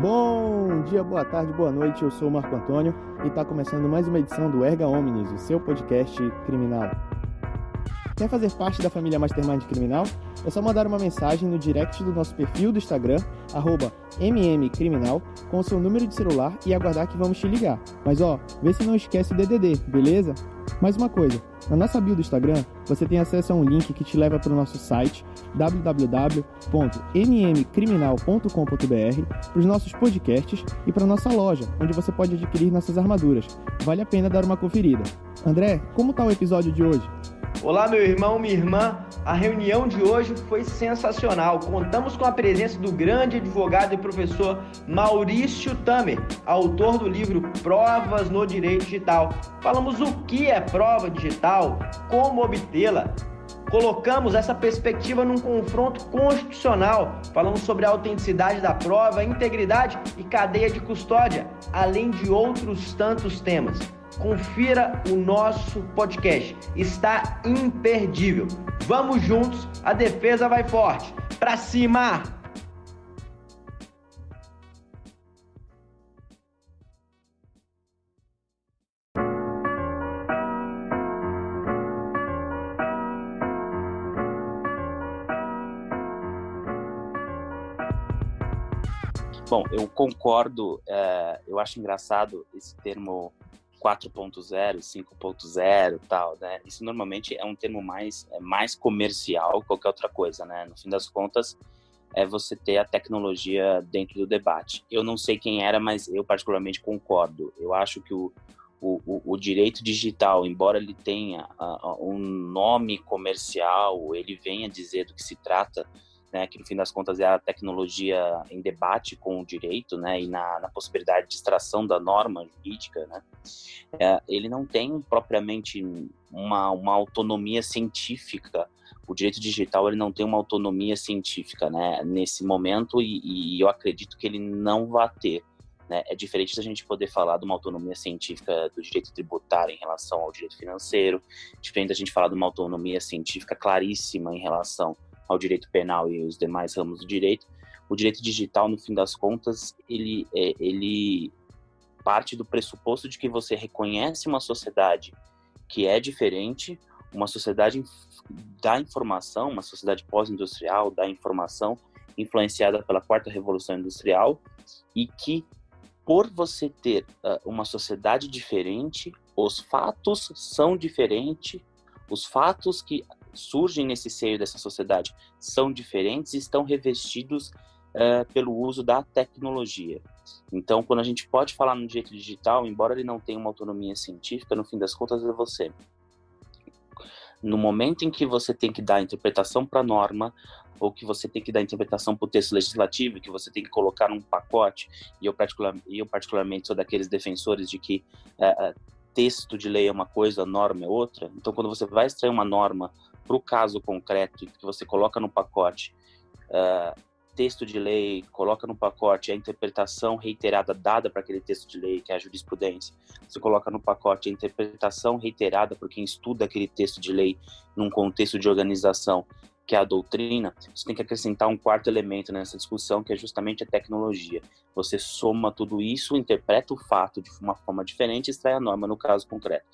Bom dia, boa tarde, boa noite. Eu sou o Marco Antônio e está começando mais uma edição do Erga Omnis, o seu podcast criminal. Quer fazer parte da família Mastermind Criminal? É só mandar uma mensagem no direct do nosso perfil do Instagram, mmcriminal, com o seu número de celular e aguardar que vamos te ligar. Mas ó, vê se não esquece o DDD, beleza? Mais uma coisa, na nossa bio do Instagram, você tem acesso a um link que te leva para o nosso site www.mmcriminal.com.br, para os nossos podcasts e para nossa loja, onde você pode adquirir nossas armaduras. Vale a pena dar uma conferida. André, como está o episódio de hoje? Olá, meu irmão, minha irmã. A reunião de hoje foi sensacional. Contamos com a presença do grande advogado e professor Maurício Tamer, autor do livro Provas no Direito Digital. Falamos o que é prova digital, como obtê-la. Colocamos essa perspectiva num confronto constitucional. Falamos sobre a autenticidade da prova, integridade e cadeia de custódia, além de outros tantos temas confira o nosso podcast. Está imperdível. Vamos juntos, a defesa vai forte. Pra cima! Bom, eu concordo, é, eu acho engraçado esse termo 4.0, 5.0 tal, né? Isso normalmente é um termo mais, é mais comercial que qualquer outra coisa, né? No fim das contas, é você ter a tecnologia dentro do debate. Eu não sei quem era, mas eu particularmente concordo. Eu acho que o, o, o direito digital, embora ele tenha uh, um nome comercial, ele venha dizer do que se trata, né, que no fim das contas é a tecnologia em debate com o direito, né, e na, na possibilidade de extração da norma jurídica, né, é, ele não tem propriamente uma, uma autonomia científica. O direito digital ele não tem uma autonomia científica, né, nesse momento e, e eu acredito que ele não vai ter. Né? É diferente da gente poder falar de uma autonomia científica do direito tributário em relação ao direito financeiro, diferente da gente falar de uma autonomia científica claríssima em relação ao direito penal e os demais ramos do direito, o direito digital, no fim das contas, ele, é, ele parte do pressuposto de que você reconhece uma sociedade que é diferente, uma sociedade da informação, uma sociedade pós-industrial, da informação, influenciada pela quarta revolução industrial, e que por você ter uh, uma sociedade diferente, os fatos são diferentes, os fatos que surgem nesse seio dessa sociedade são diferentes e estão revestidos uh, pelo uso da tecnologia. Então, quando a gente pode falar no direito digital, embora ele não tenha uma autonomia científica, no fim das contas é você. No momento em que você tem que dar interpretação para a norma, ou que você tem que dar interpretação para o texto legislativo, que você tem que colocar num pacote, e eu, particular, eu particularmente sou daqueles defensores de que uh, texto de lei é uma coisa, norma é outra. Então, quando você vai extrair uma norma para o caso concreto que você coloca no pacote uh, texto de lei, coloca no pacote a interpretação reiterada dada para aquele texto de lei, que é a jurisprudência. Você coloca no pacote a interpretação reiterada por quem estuda aquele texto de lei num contexto de organização, que é a doutrina. Você tem que acrescentar um quarto elemento nessa discussão, que é justamente a tecnologia. Você soma tudo isso, interpreta o fato de uma forma diferente e extrai a norma no caso concreto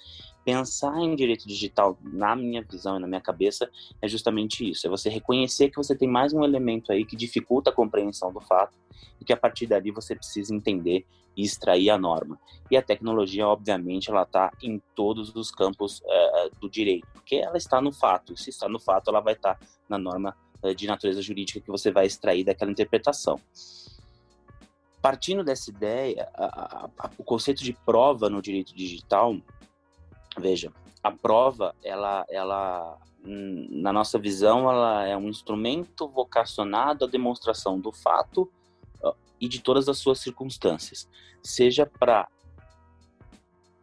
pensar em direito digital, na minha visão e na minha cabeça, é justamente isso: é você reconhecer que você tem mais um elemento aí que dificulta a compreensão do fato e que a partir dali você precisa entender e extrair a norma. E a tecnologia, obviamente, ela está em todos os campos uh, do direito, porque ela está no fato. Se está no fato, ela vai estar tá na norma uh, de natureza jurídica que você vai extrair daquela interpretação. Partindo dessa ideia, a, a, o conceito de prova no direito digital Veja, a prova, ela, ela, na nossa visão, ela é um instrumento vocacionado à demonstração do fato e de todas as suas circunstâncias, seja para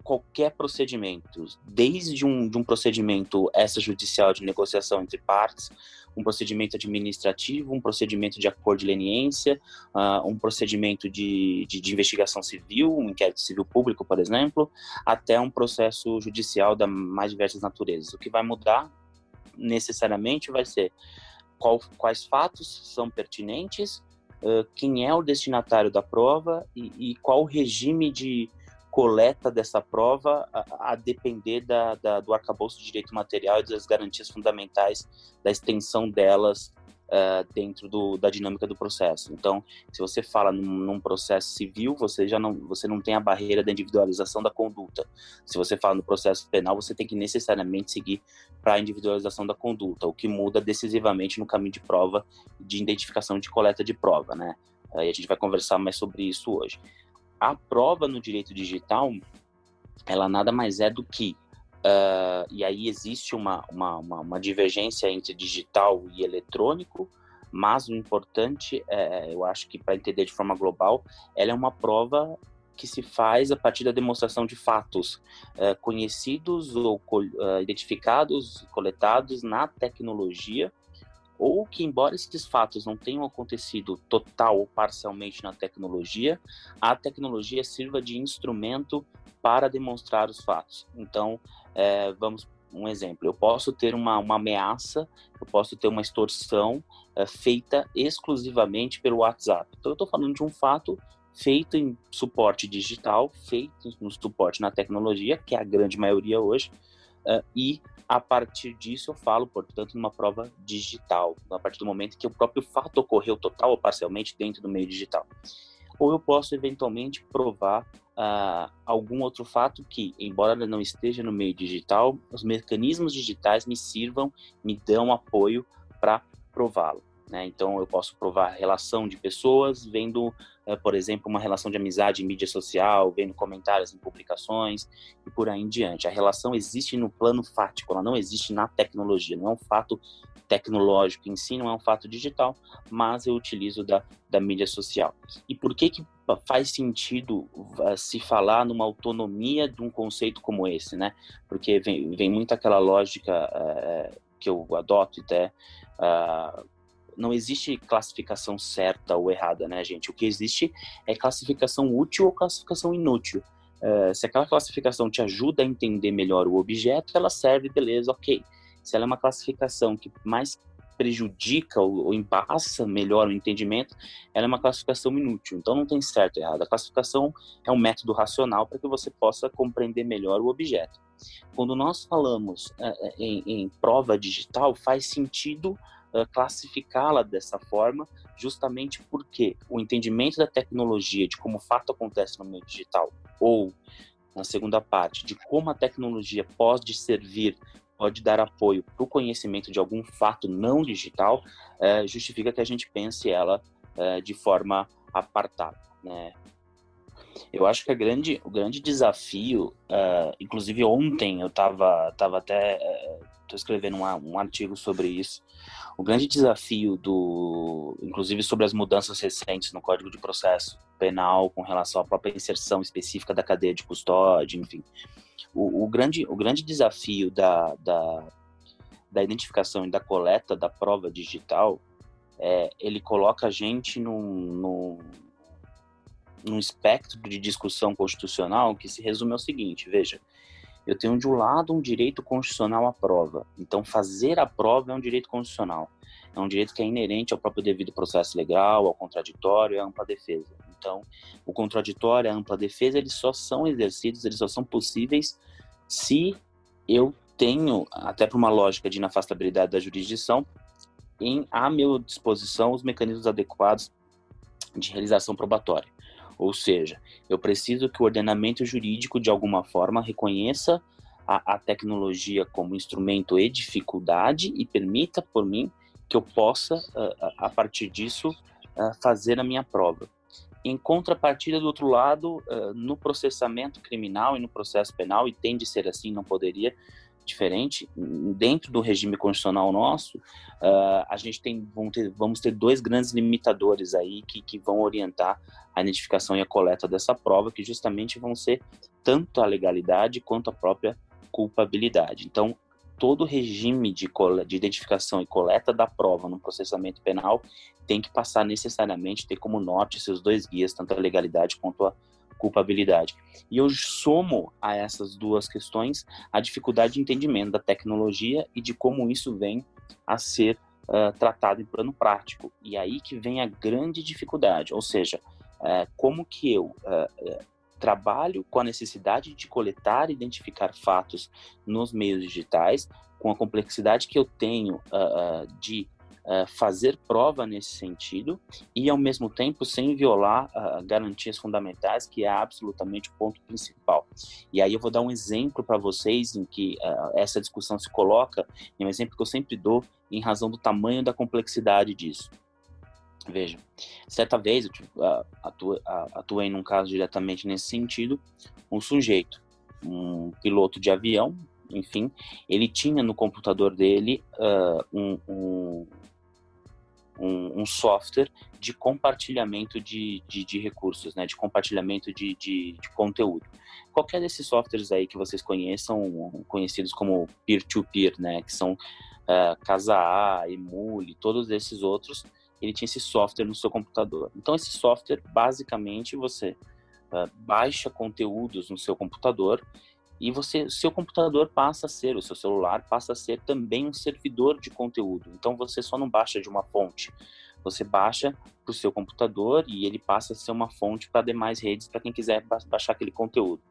qualquer procedimento, desde um, de um procedimento extrajudicial de negociação entre partes, um procedimento administrativo, um procedimento de acordo de leniência, uh, um procedimento de, de, de, investigação civil, um inquérito civil público, por exemplo, até um processo judicial da mais diversas naturezas. O que vai mudar necessariamente vai ser qual, quais fatos são pertinentes uh, quem é o destinatário da prova e, e, qual regime de coleta dessa prova, a, a depender da, da, do arcabouço de direito material e das garantias fundamentais da extensão delas uh, dentro do, da dinâmica do processo. Então, se você fala num, num, processo civil, você já não, você não tem a barreira da individualização da conduta. Se você fala no processo penal, você tem que necessariamente seguir para a individualização da conduta, o que muda decisivamente no caminho de prova, de identificação de coleta de prova, né? Aí a gente vai conversar mais sobre isso hoje. A prova no direito digital, ela nada mais é do que Uh, e aí existe uma, uma, uma, uma, divergência entre digital e eletrônico, mas o importante, é, eu acho que para entender de forma global, ela é uma prova que se faz a partir da demonstração de fatos uh, conhecidos ou uh, identificados, coletados na tecnologia, ou que, embora esses fatos não tenham acontecido total ou parcialmente na tecnologia, a tecnologia sirva de instrumento para demonstrar os fatos. Então, é, vamos um exemplo, eu posso ter uma, uma ameaça, eu posso ter uma extorsão é, feita exclusivamente pelo WhatsApp. Então, eu estou falando de um fato feito em suporte digital, feito no suporte na tecnologia, que é a grande maioria hoje, é, e a partir disso eu falo, portanto, numa prova digital, a partir do momento que o próprio fato ocorreu total ou parcialmente dentro do meio digital ou eu posso eventualmente provar uh, algum outro fato que, embora não esteja no meio digital, os mecanismos digitais me sirvam, me dão apoio para prová-lo. Né? Então, eu posso provar relação de pessoas, vendo, uh, por exemplo, uma relação de amizade em mídia social, vendo comentários em publicações e por aí em diante. A relação existe no plano fático, ela não existe na tecnologia, não é um fato tecnológico em si, não é um fato digital, mas eu utilizo da, da mídia social. E por que, que faz sentido uh, se falar numa autonomia de um conceito como esse, né? Porque vem, vem muito aquela lógica uh, que eu adoto até. Uh, não existe classificação certa ou errada, né, gente? O que existe é classificação útil ou classificação inútil. Uh, se aquela classificação te ajuda a entender melhor o objeto, ela serve, beleza, ok se ela é uma classificação que mais prejudica ou, ou melhor o entendimento, ela é uma classificação inútil. Então não tem certo e errado. A classificação é um método racional para que você possa compreender melhor o objeto. Quando nós falamos é, em, em, prova digital, faz sentido é, classificá-la dessa forma, justamente porque o entendimento da tecnologia, de como o fato acontece no meio digital, ou na segunda parte, de como a tecnologia pode servir pode dar apoio para o conhecimento de algum fato não digital, é, justifica que a gente pense ela é, de forma apartada. Né? Eu acho que grande, o grande desafio, uh, inclusive ontem eu estava tava até uh, escrevendo um, um, artigo sobre isso. O grande desafio do, inclusive sobre as mudanças recentes no Código de Processo Penal com relação à própria inserção específica da cadeia de custódia, enfim, o, o, grande, o grande desafio da, da, da identificação e da coleta da prova digital é ele coloca a gente num, num, num espectro de discussão constitucional que se resume ao seguinte: veja, eu tenho de um lado um direito constitucional à prova, então fazer a prova é um direito constitucional é um direito que é inerente ao próprio devido processo legal, ao contraditório à ampla defesa. Então, o contraditório a ampla defesa, eles só são exercidos, eles só são possíveis se eu tenho, até por uma lógica de inafastabilidade da jurisdição, em à minha disposição os mecanismos adequados de realização probatória. Ou seja, eu preciso que o ordenamento jurídico, de alguma forma, reconheça a, a tecnologia como instrumento e dificuldade e permita, por mim, que eu possa, a partir disso, fazer a minha prova. Em contrapartida, do outro lado, no processamento criminal e no processo penal, e tem de ser assim, não poderia diferente, dentro do regime constitucional nosso, a gente tem, ter, vamos ter dois grandes limitadores aí que, que vão orientar a identificação e a coleta dessa prova, que justamente vão ser tanto a legalidade quanto a própria culpabilidade. Então, todo regime de, de identificação e coleta da prova no processamento penal tem que passar necessariamente, ter como norte seus dois guias, tanto a legalidade quanto a culpabilidade. E eu somo a essas duas questões a dificuldade de entendimento da tecnologia e de como isso vem a ser uh, tratado em plano prático. E aí que vem a grande dificuldade, ou seja, uh, como que eu uh, trabalho com a necessidade de coletar e identificar fatos nos meios digitais, com a complexidade que eu tenho de uh, fazer prova nesse sentido e, ao mesmo tempo, sem violar uh, garantias fundamentais, que é absolutamente o ponto principal. E aí eu vou dar um exemplo para vocês em que uh, essa discussão se coloca, e um exemplo que eu sempre dou em razão do tamanho da complexidade disso. Veja, certa vez eu atuei, atuei num caso diretamente nesse sentido, um sujeito, um piloto de avião, enfim, ele tinha no computador dele uh, um, um, um, um software de compartilhamento de, de, de, recursos, né, de compartilhamento de, de, de, conteúdo. Qualquer desses softwares aí que vocês conheçam, conhecidos como peer-to-peer, -peer, né, que são uh, Casa A, Emule, todos esses outros, ele tinha esse software no seu computador. Então, esse software, basicamente, você uh, baixa conteúdos no seu computador e você, seu computador passa a ser, o seu celular passa a ser também um servidor de conteúdo. Então você só não baixa de uma fonte, você baixa para o seu computador e ele passa a ser uma fonte para demais redes para quem quiser baixar aquele conteúdo.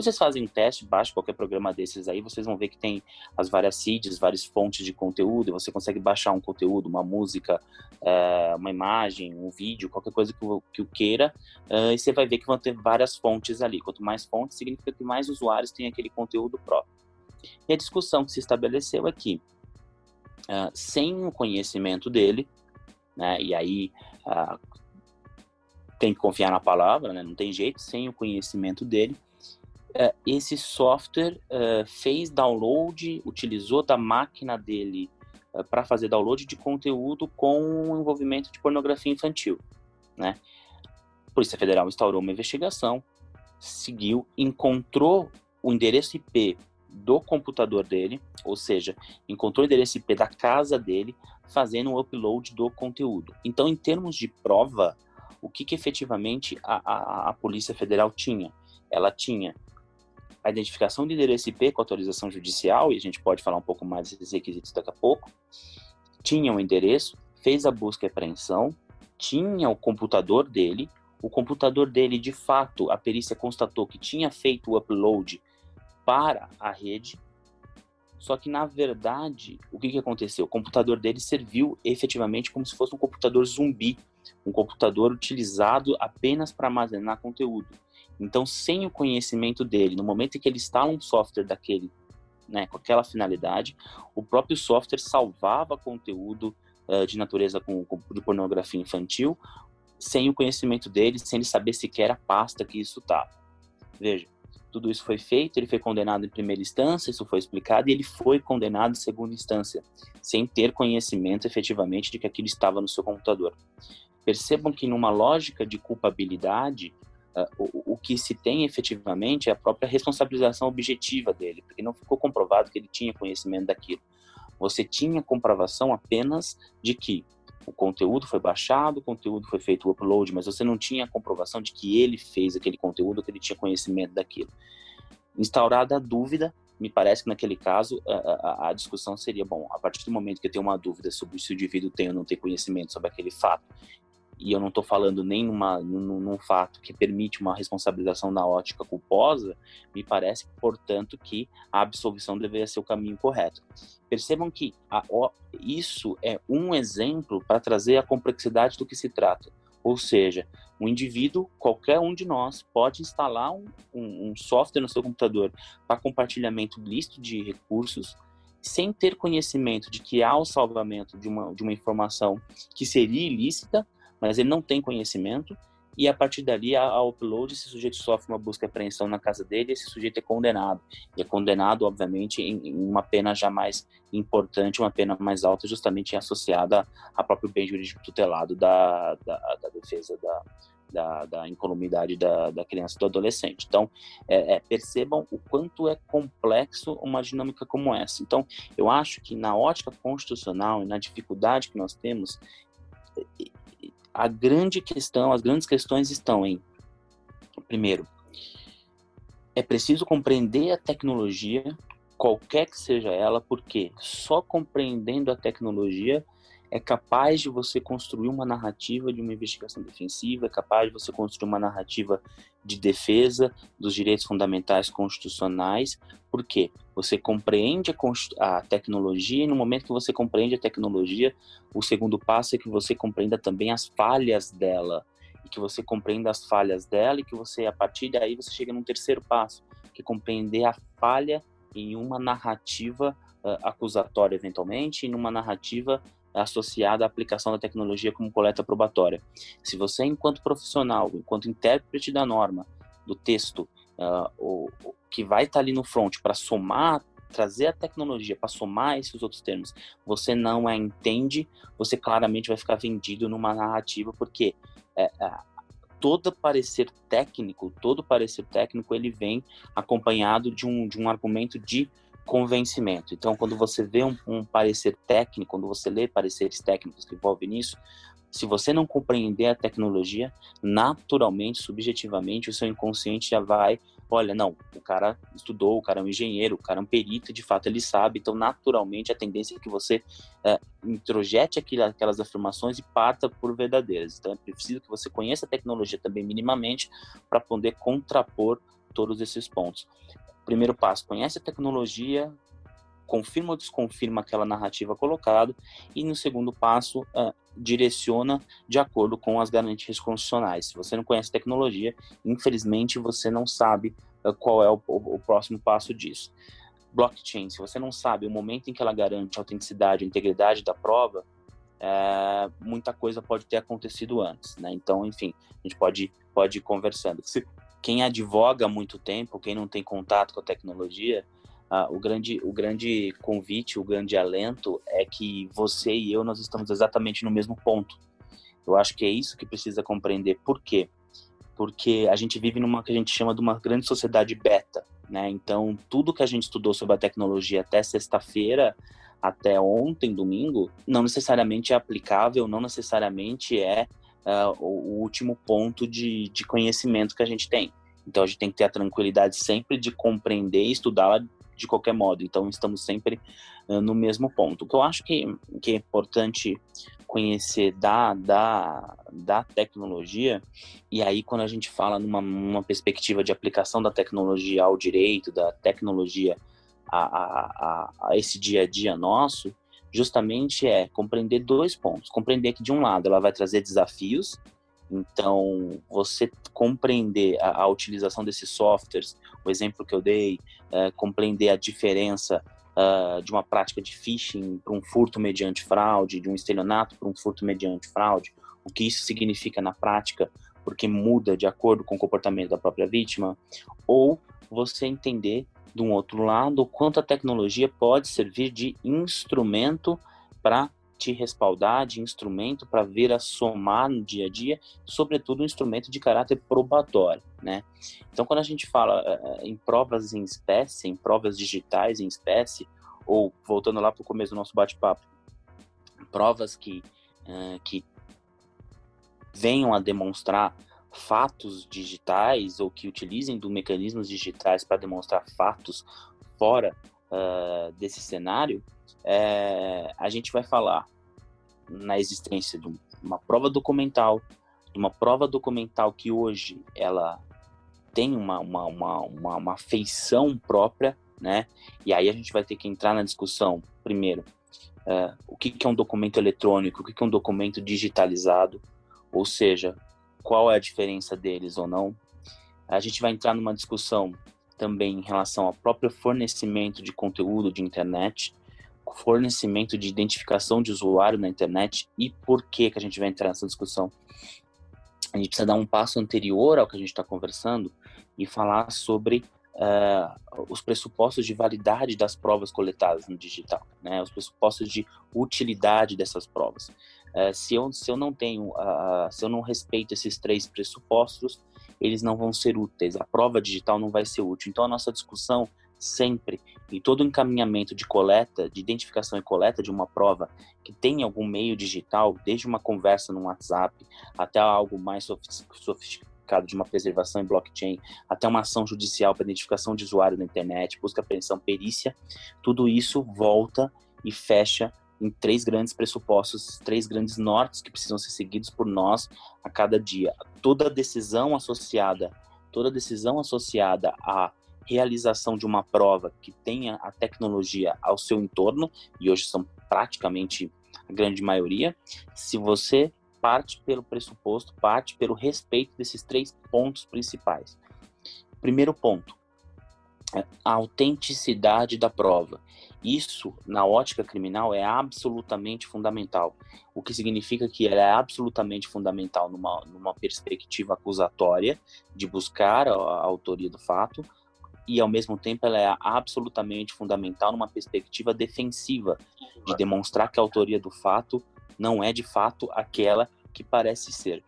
Vocês fazem um teste, baixa qualquer programa desses aí, vocês vão ver que tem as várias seeds, várias fontes de conteúdo, você consegue baixar um conteúdo, uma música, é, uma imagem, um vídeo, qualquer coisa que o, que queira, uh, e você vai ver que vão ter várias fontes ali. Quanto mais fontes, significa que mais usuários têm aquele conteúdo próprio. E a discussão que se estabeleceu aqui, uh, sem o conhecimento dele, né, e aí uh, tem que confiar na palavra, né, não tem jeito, sem o conhecimento dele, uh, esse software uh, fez download, utilizou da máquina dele uh, para fazer download de conteúdo com envolvimento de pornografia infantil, né? A Polícia Federal instaurou uma investigação, seguiu, encontrou o endereço IP do computador dele, ou seja, encontrou o endereço IP da casa dele, fazendo o upload do conteúdo. Então, em termos de prova, o que, que efetivamente a, a, a Polícia Federal tinha? Ela tinha a identificação de endereço IP com autorização judicial, e a gente pode falar um pouco mais desses requisitos daqui a pouco, tinha o um endereço, fez a busca e apreensão, tinha o computador dele, o computador dele, de fato, a perícia constatou que tinha feito o upload para a rede, só que, na verdade, o que, que aconteceu? O computador dele serviu efetivamente como se fosse um computador zumbi, um computador utilizado apenas para armazenar conteúdo. Então, sem o conhecimento dele, no momento em que ele instala um software daquele, né, com aquela finalidade, o próprio software salvava conteúdo uh, de natureza com, com, de pornografia infantil, sem o conhecimento dele, sem ele saber sequer a pasta que isso tá. Veja, tudo isso foi feito, ele foi condenado em primeira instância, isso foi explicado, e ele foi condenado em segunda instância, sem ter conhecimento efetivamente de que aquilo estava no seu computador. Percebam que numa lógica de culpabilidade, o, o, que se tem efetivamente é a própria responsabilização objetiva dele, porque não ficou comprovado que ele tinha conhecimento daquilo. Você tinha comprovação apenas de que o conteúdo foi baixado, o conteúdo foi feito o upload, mas você não tinha a comprovação de que ele fez aquele conteúdo, que ele tinha conhecimento daquilo. Instaurada a dúvida, me parece que naquele caso a, a, a, discussão seria bom a partir do momento que eu tenho uma dúvida sobre se o indivíduo tem ou não tem conhecimento sobre aquele fato e eu não estou falando nem numa, num, num, fato que permite uma responsabilização na ótica culposa, me parece, portanto, que a absolvição deveria ser o caminho correto. Percebam que a, ó, isso é um exemplo para trazer a complexidade do que se trata. Ou seja, um indivíduo, qualquer um de nós, pode instalar um, um, um software no seu computador para compartilhamento lícito de recursos, sem ter conhecimento de que há o salvamento de uma, de uma informação que seria ilícita, mas ele não tem conhecimento, e a partir dali, a, upload, esse sujeito sofre uma busca e apreensão na casa dele, esse sujeito é condenado. E é condenado, obviamente, em, uma pena já mais importante, uma pena mais alta, justamente associada a próprio bem jurídico tutelado da, da, da defesa da, da, da incolumidade da, da criança e do adolescente. Então, é, é, percebam o quanto é complexo uma dinâmica como essa. Então, eu acho que na ótica constitucional e na dificuldade que nós temos, a grande questão, as grandes questões estão em, primeiro, é preciso compreender a tecnologia, qualquer que seja ela, porque só compreendendo a tecnologia é capaz de você construir uma narrativa de uma investigação defensiva, é capaz de você construir uma narrativa de defesa dos direitos fundamentais constitucionais, porque você compreende a, a, tecnologia e no momento que você compreende a tecnologia, o segundo passo é que você compreenda também as falhas dela, e que você compreenda as falhas dela e que você, a partir daí, você chega num terceiro passo, que é compreender a falha em uma narrativa uh, acusatória, eventualmente, e numa narrativa associada à aplicação da tecnologia como coleta probatória. Se você, enquanto profissional, enquanto intérprete da norma, do texto, uh, o, o, que vai estar ali no front para somar, trazer a tecnologia para somar esses outros termos, você não a entende, você claramente vai ficar vendido numa narrativa, porque é, é, todo parecer técnico, todo parecer técnico, ele vem acompanhado de um, de um argumento de convencimento. Então, quando você vê um, um parecer técnico, quando você lê pareceres técnicos que envolvem nisso, se você não compreender a tecnologia, naturalmente, subjetivamente, o seu inconsciente já vai, olha, não, o cara estudou, o cara é um engenheiro, o cara é um perito, de fato ele sabe, então naturalmente a tendência é que você é, introjete aquelas afirmações e parta por verdadeiras. Então é preciso que você conheça a tecnologia também minimamente para poder contrapor todos esses pontos. Primeiro passo, conhece a tecnologia, confirma ou desconfirma aquela narrativa colocada e no segundo passo uh, direciona de acordo com as garantias constitucionais. Se você não conhece tecnologia, infelizmente você não sabe uh, qual é o, o, o, próximo passo disso. Blockchain, se você não sabe o momento em que ela garante a autenticidade, a integridade da prova, é, muita coisa pode ter acontecido antes, né? Então, enfim, a gente pode pode ir conversando. Quem advoga há muito tempo, quem não tem contato com a tecnologia, ah, o, grande, o grande convite, o grande alento é que você e eu, nós estamos exatamente no mesmo ponto. Eu acho que é isso que precisa compreender. Por quê? Porque a gente vive numa que a gente chama de uma grande sociedade beta, né? Então, tudo que a gente estudou sobre a tecnologia até sexta-feira, até ontem, domingo, não necessariamente é aplicável, não necessariamente é uh, o último ponto de, de conhecimento que a gente tem. Então, a gente tem que ter a tranquilidade sempre de compreender e estudá-la de qualquer modo. Então, estamos sempre uh, no mesmo ponto. O que eu acho que, que é importante conhecer da, da, da tecnologia, e aí quando a gente fala numa, numa perspectiva de aplicação da tecnologia ao direito, da tecnologia a, a, a, a esse dia a dia nosso, justamente é compreender dois pontos. Compreender que, de um lado, ela vai trazer desafios, então, você compreender a, a, utilização desses softwares, o exemplo que eu dei, é, compreender a diferença uh, de uma prática de phishing para um furto mediante fraude, de um estelionato para um furto mediante fraude, o que isso significa na prática, porque muda de acordo com o comportamento da própria vítima, ou você entender, de um outro lado, o quanto a tecnologia pode servir de instrumento para te respaldar de instrumento para vir a somar no dia a dia, sobretudo um instrumento de caráter probatório, né? Então, quando a gente fala uh, em provas em espécie, em provas digitais em espécie, ou voltando lá para o começo do nosso bate-papo, provas que, uh, que venham a demonstrar fatos digitais ou que utilizem do mecanismos digitais para demonstrar fatos fora uh, desse cenário, é, a gente vai falar na existência de uma prova documental, de uma prova documental que hoje ela tem uma, uma, uma, uma, uma feição própria, né? E aí a gente vai ter que entrar na discussão, primeiro, uh, o que, que é um documento eletrônico, o que, que é um documento digitalizado, ou seja, qual é a diferença deles ou não. A gente vai entrar numa discussão também em relação ao próprio fornecimento de conteúdo de internet, fornecimento de identificação de usuário na internet e por que que a gente vai entrar nessa discussão. A gente precisa dar um passo anterior ao que a gente está conversando e falar sobre uh, os pressupostos de validade das provas coletadas no digital, né? Os pressupostos de utilidade dessas provas. Uh, se, eu, se eu não tenho, uh, se eu não respeito esses três pressupostos, eles não vão ser úteis. A prova digital não vai ser útil. Então a nossa discussão sempre em todo encaminhamento de coleta, de identificação e coleta de uma prova que tem algum meio digital, desde uma conversa no WhatsApp até algo mais sofisticado de uma preservação em blockchain, até uma ação judicial para identificação de usuário na internet, busca, apreensão, perícia, tudo isso volta e fecha em três grandes pressupostos, três grandes nortes que precisam ser seguidos por nós a cada dia. Toda decisão associada, toda decisão associada à realização de uma prova que tenha a tecnologia ao seu entorno, e hoje são praticamente a grande maioria, se você parte pelo pressuposto, parte pelo respeito desses três pontos principais. Primeiro ponto, é a autenticidade da prova. Isso, na ótica criminal, é absolutamente fundamental. O que significa que ela é absolutamente fundamental numa, numa perspectiva acusatória, de buscar a, a autoria do fato, e ao mesmo tempo ela é absolutamente fundamental numa perspectiva defensiva, de demonstrar que a autoria do fato não é de fato aquela que parece ser.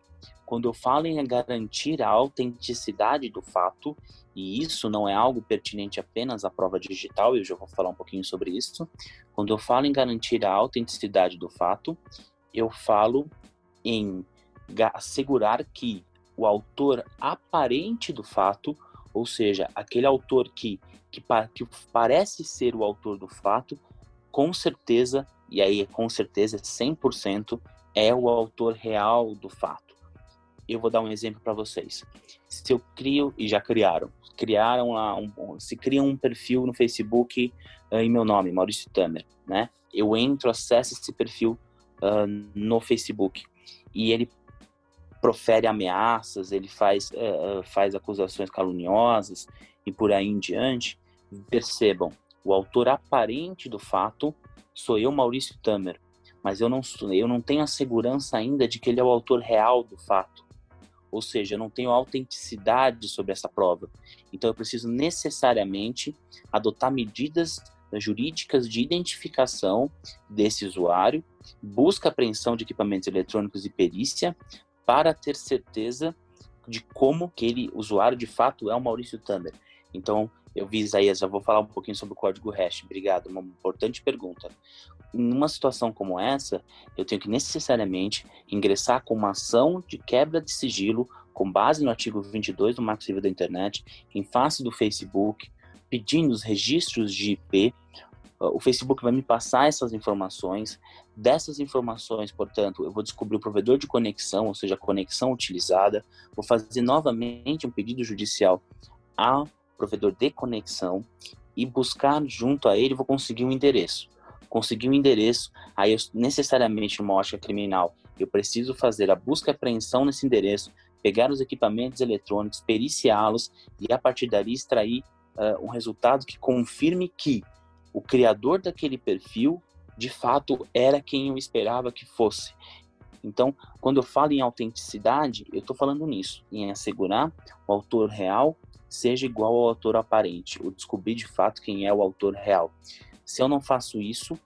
Quando eu falo em garantir a autenticidade do fato, e isso não é algo pertinente apenas à prova digital, eu já vou falar um pouquinho sobre isso. Quando eu falo em garantir a autenticidade do fato, eu falo em assegurar que o autor aparente do fato ou seja, aquele autor que, que, que parece ser o autor do fato, com certeza, e aí com certeza 100%, é o autor real do fato. Eu vou dar um exemplo para vocês. Se eu crio, e já criaram, criaram lá, um, se cria um perfil no Facebook uh, em meu nome, Maurício Tamer, né? Eu entro, acesso esse perfil uh, no Facebook e ele profere ameaças, ele faz, uh, faz acusações caluniosas e por aí em diante, percebam, o autor aparente do fato sou eu, Maurício Tamer, mas eu não, eu não tenho a segurança ainda de que ele é o autor real do fato. Ou seja, eu não tenho autenticidade sobre essa prova. Então eu preciso necessariamente adotar medidas jurídicas de identificação desse usuário, busca apreensão de equipamentos eletrônicos e perícia, para ter certeza de como aquele usuário de fato é o Maurício Thunder. Então, eu vi, Isaías, já vou falar um pouquinho sobre o código hash. Obrigado, uma importante pergunta. Numa situação como essa, eu tenho que necessariamente ingressar com uma ação de quebra de sigilo com base no artigo 22 do Marco Civil da Internet, em face do Facebook, pedindo os registros de IP, o Facebook vai me passar essas informações. Dessas informações, portanto, eu vou descobrir o provedor de conexão, ou seja, a conexão utilizada. Vou fazer novamente um pedido judicial ao provedor de conexão e buscar junto a ele, vou conseguir um endereço. Conseguir um endereço, aí eu, necessariamente numa ótica criminal, eu preciso fazer a busca e apreensão nesse endereço, pegar os equipamentos eletrônicos, periciá-los e a partir dali extrair uh, um resultado que confirme que o criador daquele perfil, de fato, era quem eu esperava que fosse. Então, quando eu falo em autenticidade, eu estou falando nisso, em assegurar o autor real seja igual ao autor aparente, ou descobrir de fato quem é o autor real. Se eu não faço isso,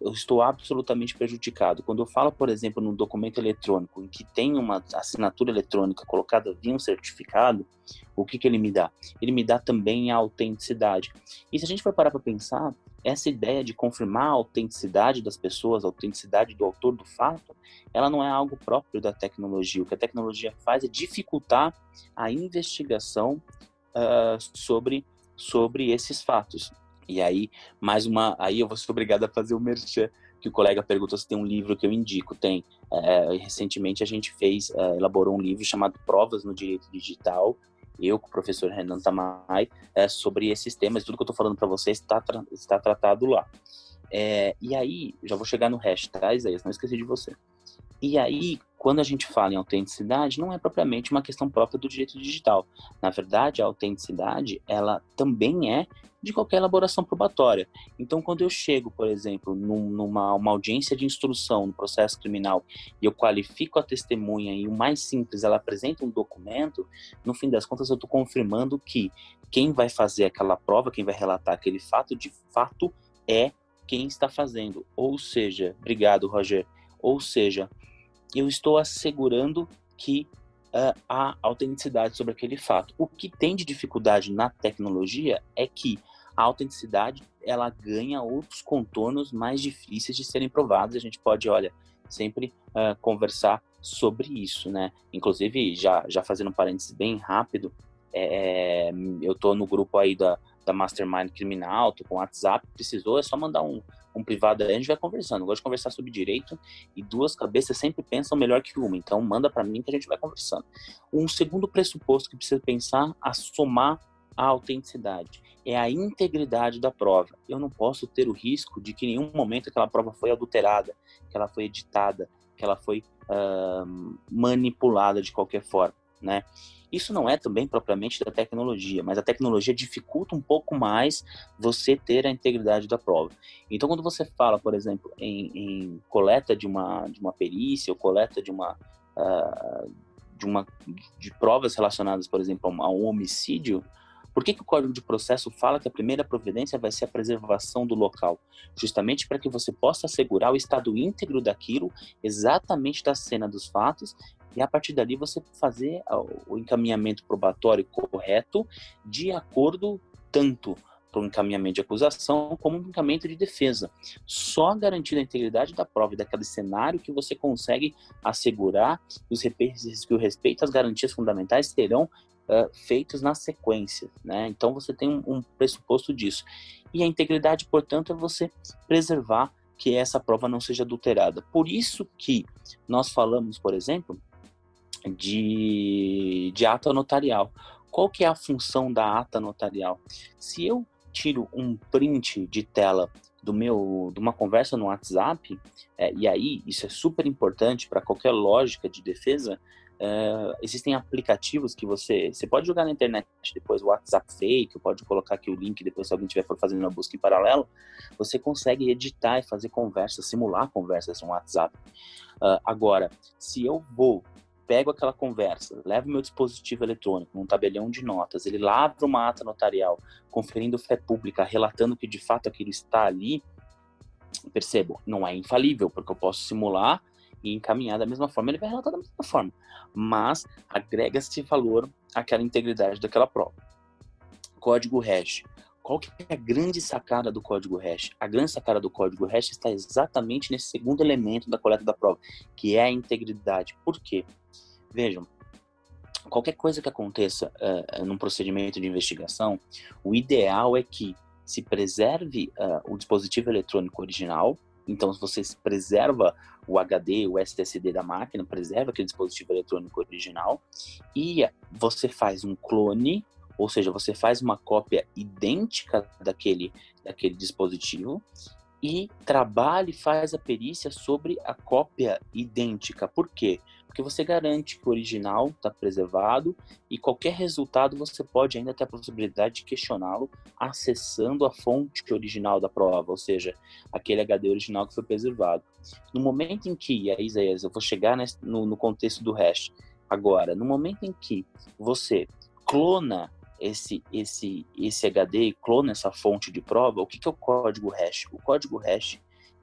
eu estou absolutamente prejudicado. Quando eu falo, por exemplo, num documento eletrônico em que tem uma assinatura eletrônica colocada via um certificado, o que, que ele me dá? Ele me dá também a autenticidade. E se a gente for parar para pensar, essa ideia de confirmar a autenticidade das pessoas, a autenticidade do autor do fato, ela não é algo próprio da tecnologia. O que a tecnologia faz é dificultar a investigação uh, sobre, sobre esses fatos. E aí, mais uma. Aí eu vou ser obrigado a fazer o merchan, que o colega perguntou se tem um livro que eu indico. Tem. É, recentemente a gente fez, é, elaborou um livro chamado Provas no Direito Digital, eu com o professor Renan Tamay, é, sobre esses temas. Tudo que eu estou falando para vocês está, tra está tratado lá. É, e aí, já vou chegar no hash, tá, Isaías? Não esqueci de você. E aí, quando a gente fala em autenticidade, não é propriamente uma questão própria do direito digital. Na verdade, a autenticidade, ela também é de qualquer elaboração probatória. Então, quando eu chego, por exemplo, num, numa uma audiência de instrução no processo criminal e eu qualifico a testemunha e o mais simples, ela apresenta um documento, no fim das contas eu estou confirmando que quem vai fazer aquela prova, quem vai relatar aquele fato, de fato é quem está fazendo. Ou seja, obrigado, Roger. Ou seja, eu estou assegurando que uh, há autenticidade sobre aquele fato. O que tem de dificuldade na tecnologia é que a autenticidade ela ganha outros contornos mais difíceis de serem provados. A gente pode, olha, sempre uh, conversar sobre isso, né? Inclusive, já, já fazendo um parênteses bem rápido, é, eu tô no grupo aí da, da Mastermind Criminal, tô com WhatsApp, precisou, é só mandar um, um privado aí, a gente vai conversando. Eu gosto de conversar sobre direito e duas cabeças sempre pensam melhor que uma. Então, manda para mim que a gente vai conversando. Um segundo pressuposto que precisa pensar a somar a autenticidade é a integridade da prova. Eu não posso ter o risco de que em nenhum momento aquela prova foi adulterada, que ela foi editada, que ela foi uh, manipulada de qualquer forma, né? Isso não é também propriamente da tecnologia, mas a tecnologia dificulta um pouco mais você ter a integridade da prova. Então, quando você fala, por exemplo, em, em coleta de uma, de uma perícia ou coleta de uma, uh, de uma de provas relacionadas, por exemplo, a um homicídio, por que, que o Código de Processo fala que a primeira providência vai ser a preservação do local? Justamente para que você possa assegurar o estado íntegro daquilo, exatamente da cena dos fatos, e a partir dali você fazer o encaminhamento probatório correto de acordo tanto para o encaminhamento de acusação como o encaminhamento de defesa. Só garantindo a integridade da prova e daquele cenário que você consegue assegurar os que o respeito às garantias fundamentais terão uh, feitos na sequência, né? Então você tem um, um pressuposto disso. E a integridade, portanto, é você preservar que essa prova não seja adulterada. Por isso que nós falamos, por exemplo, de, de ata notarial. Qual que é a função da ata notarial? Se eu tiro um print de tela do meu de uma conversa no WhatsApp é, e aí isso é super importante para qualquer lógica de defesa é, existem aplicativos que você você pode jogar na internet depois o WhatsApp fake pode colocar aqui o link depois se alguém estiver fazendo uma busca em paralelo você consegue editar e fazer conversas simular conversas no WhatsApp uh, agora se eu vou pego aquela conversa, levo meu dispositivo eletrônico, um tabelião de notas, ele lavra uma ata notarial, conferindo fé pública, relatando que de fato aquilo está ali, percebo, não é infalível, porque eu posso simular e encaminhar da mesma forma, ele vai relatar da mesma forma, mas agrega-se valor àquela integridade daquela prova. Código hash. Qual que é a grande sacada do código hash? A grande sacada do código hash está exatamente nesse segundo elemento da coleta da prova, que é a integridade. Por quê? Vejam, qualquer coisa que aconteça uh, num procedimento de investigação, o ideal é que se preserve uh, o dispositivo eletrônico original. Então, se você preserva o HD, o SSD da máquina, preserva aquele dispositivo eletrônico original e você faz um clone, ou seja, você faz uma cópia idêntica daquele, daquele dispositivo e trabalha e faz a perícia sobre a cópia idêntica. Por quê? Porque você garante que o original está preservado e qualquer resultado você pode ainda ter a possibilidade de questioná-lo acessando a fonte original da prova, ou seja, aquele HD original que foi preservado. No momento em que, e aí, Isaías, eu vou chegar no, no contexto do hash agora, no momento em que você clona esse, esse, esse HD e clona essa fonte de prova, o que, que é o código hash? O código hash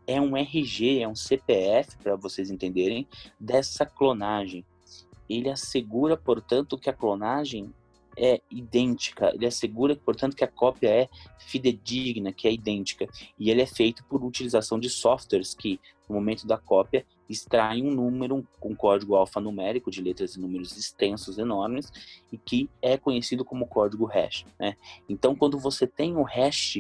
é um RG, é um CPF, para vocês entenderem, dessa clonagem. Ele assegura, portanto, que a clonagem é idêntica, ele assegura, portanto, que a cópia é fidedigna, que é idêntica. E ele é feito por utilização de softwares que, no momento da cópia, extrai um número, um código alfanumérico de letras e números extensos, enormes, e que é conhecido como código hash. Né? Então, quando você tem o hash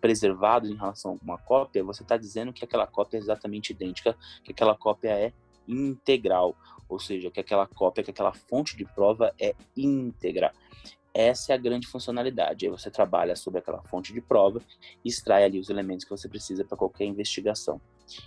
preservado em relação a uma cópia, você está dizendo que aquela cópia é exatamente idêntica, que aquela cópia é integral, ou seja, que aquela cópia, que aquela fonte de prova é íntegra. Essa é a grande funcionalidade. Aí você trabalha sobre aquela fonte de prova e extrai ali os elementos que você precisa para qualquer investigação.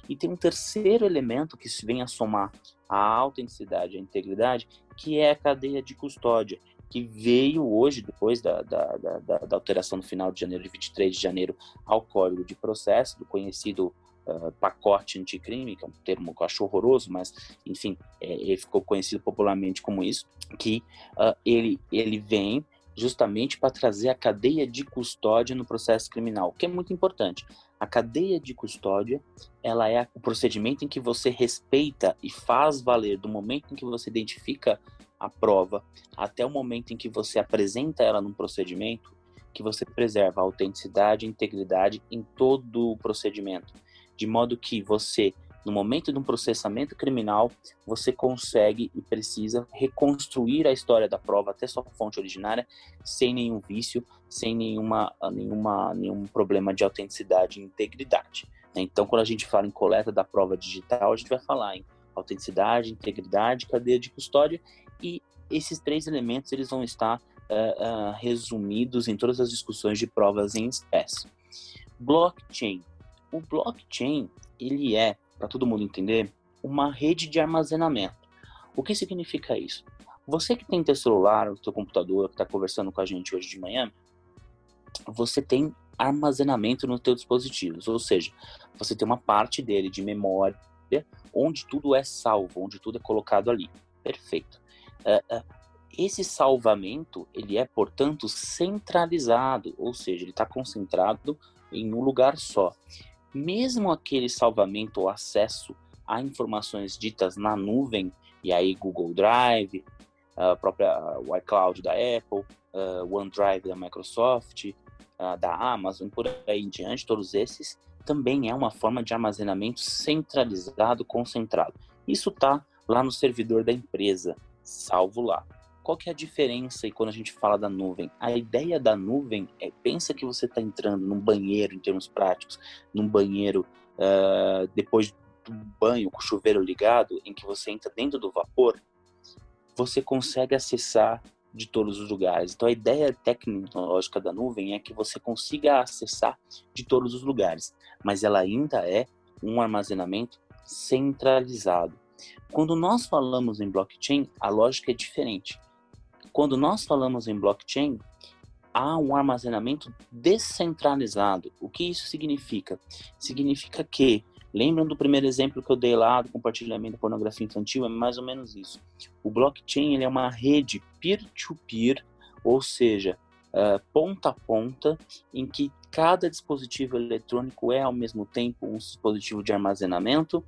E tem um terceiro elemento que se vem a somar a autenticidade, a integridade, que é a cadeia de custódia, que veio hoje, depois da, da, da, da alteração no final de janeiro, de 23 de janeiro, ao Código de Processo, do conhecido uh, pacote anticrime, que é um termo que eu acho horroroso, mas, enfim, é, ele ficou conhecido popularmente como isso, que uh, ele, ele vem justamente para trazer a cadeia de custódia no processo criminal, que é muito importante. A cadeia de custódia, ela é o procedimento em que você respeita e faz valer do momento em que você identifica a prova até o momento em que você apresenta ela num procedimento, que você preserva a autenticidade e integridade em todo o procedimento, de modo que você no momento de um processamento criminal, você consegue e precisa reconstruir a história da prova até sua fonte originária sem nenhum vício, sem nenhuma, nenhuma, nenhum problema de autenticidade e integridade. Então, quando a gente fala em coleta da prova digital, a gente vai falar em autenticidade, integridade, cadeia de custódia e esses três elementos eles vão estar uh, uh, resumidos em todas as discussões de provas em espécie. Blockchain. O blockchain ele é para todo mundo entender, uma rede de armazenamento. O que significa isso? Você que tem teu celular, o teu computador, que está conversando com a gente hoje de manhã, você tem armazenamento nos teus dispositivos, ou seja, você tem uma parte dele de memória onde tudo é salvo, onde tudo é colocado ali. Perfeito. Uh, uh, esse salvamento ele é portanto centralizado, ou seja, ele está concentrado em um lugar só mesmo aquele salvamento ou acesso a informações ditas na nuvem, e aí Google Drive, a própria iCloud da Apple, OneDrive da Microsoft, da Amazon, por aí em diante, todos esses, também é uma forma de armazenamento centralizado, concentrado. Isso está lá no servidor da empresa, salvo lá qual que é a diferença e quando a gente fala da nuvem? A ideia da nuvem é, pensa que você está entrando num banheiro em termos práticos, num banheiro uh, depois do banho com o chuveiro ligado, em que você entra dentro do vapor, você consegue acessar de todos os lugares. Então a ideia tecnológica da nuvem é que você consiga acessar de todos os lugares, mas ela ainda é um armazenamento centralizado. Quando nós falamos em blockchain, a lógica é diferente. Quando nós falamos em blockchain, há um armazenamento descentralizado. O que isso significa? Significa que, lembram do primeiro exemplo que eu dei lá do compartilhamento da pornografia infantil? É mais ou menos isso. O blockchain ele é uma rede peer-to-peer, -peer, ou seja, uh, ponta a ponta, em que cada dispositivo eletrônico é ao mesmo tempo um dispositivo de armazenamento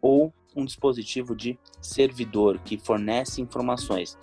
ou um dispositivo de servidor que fornece informações.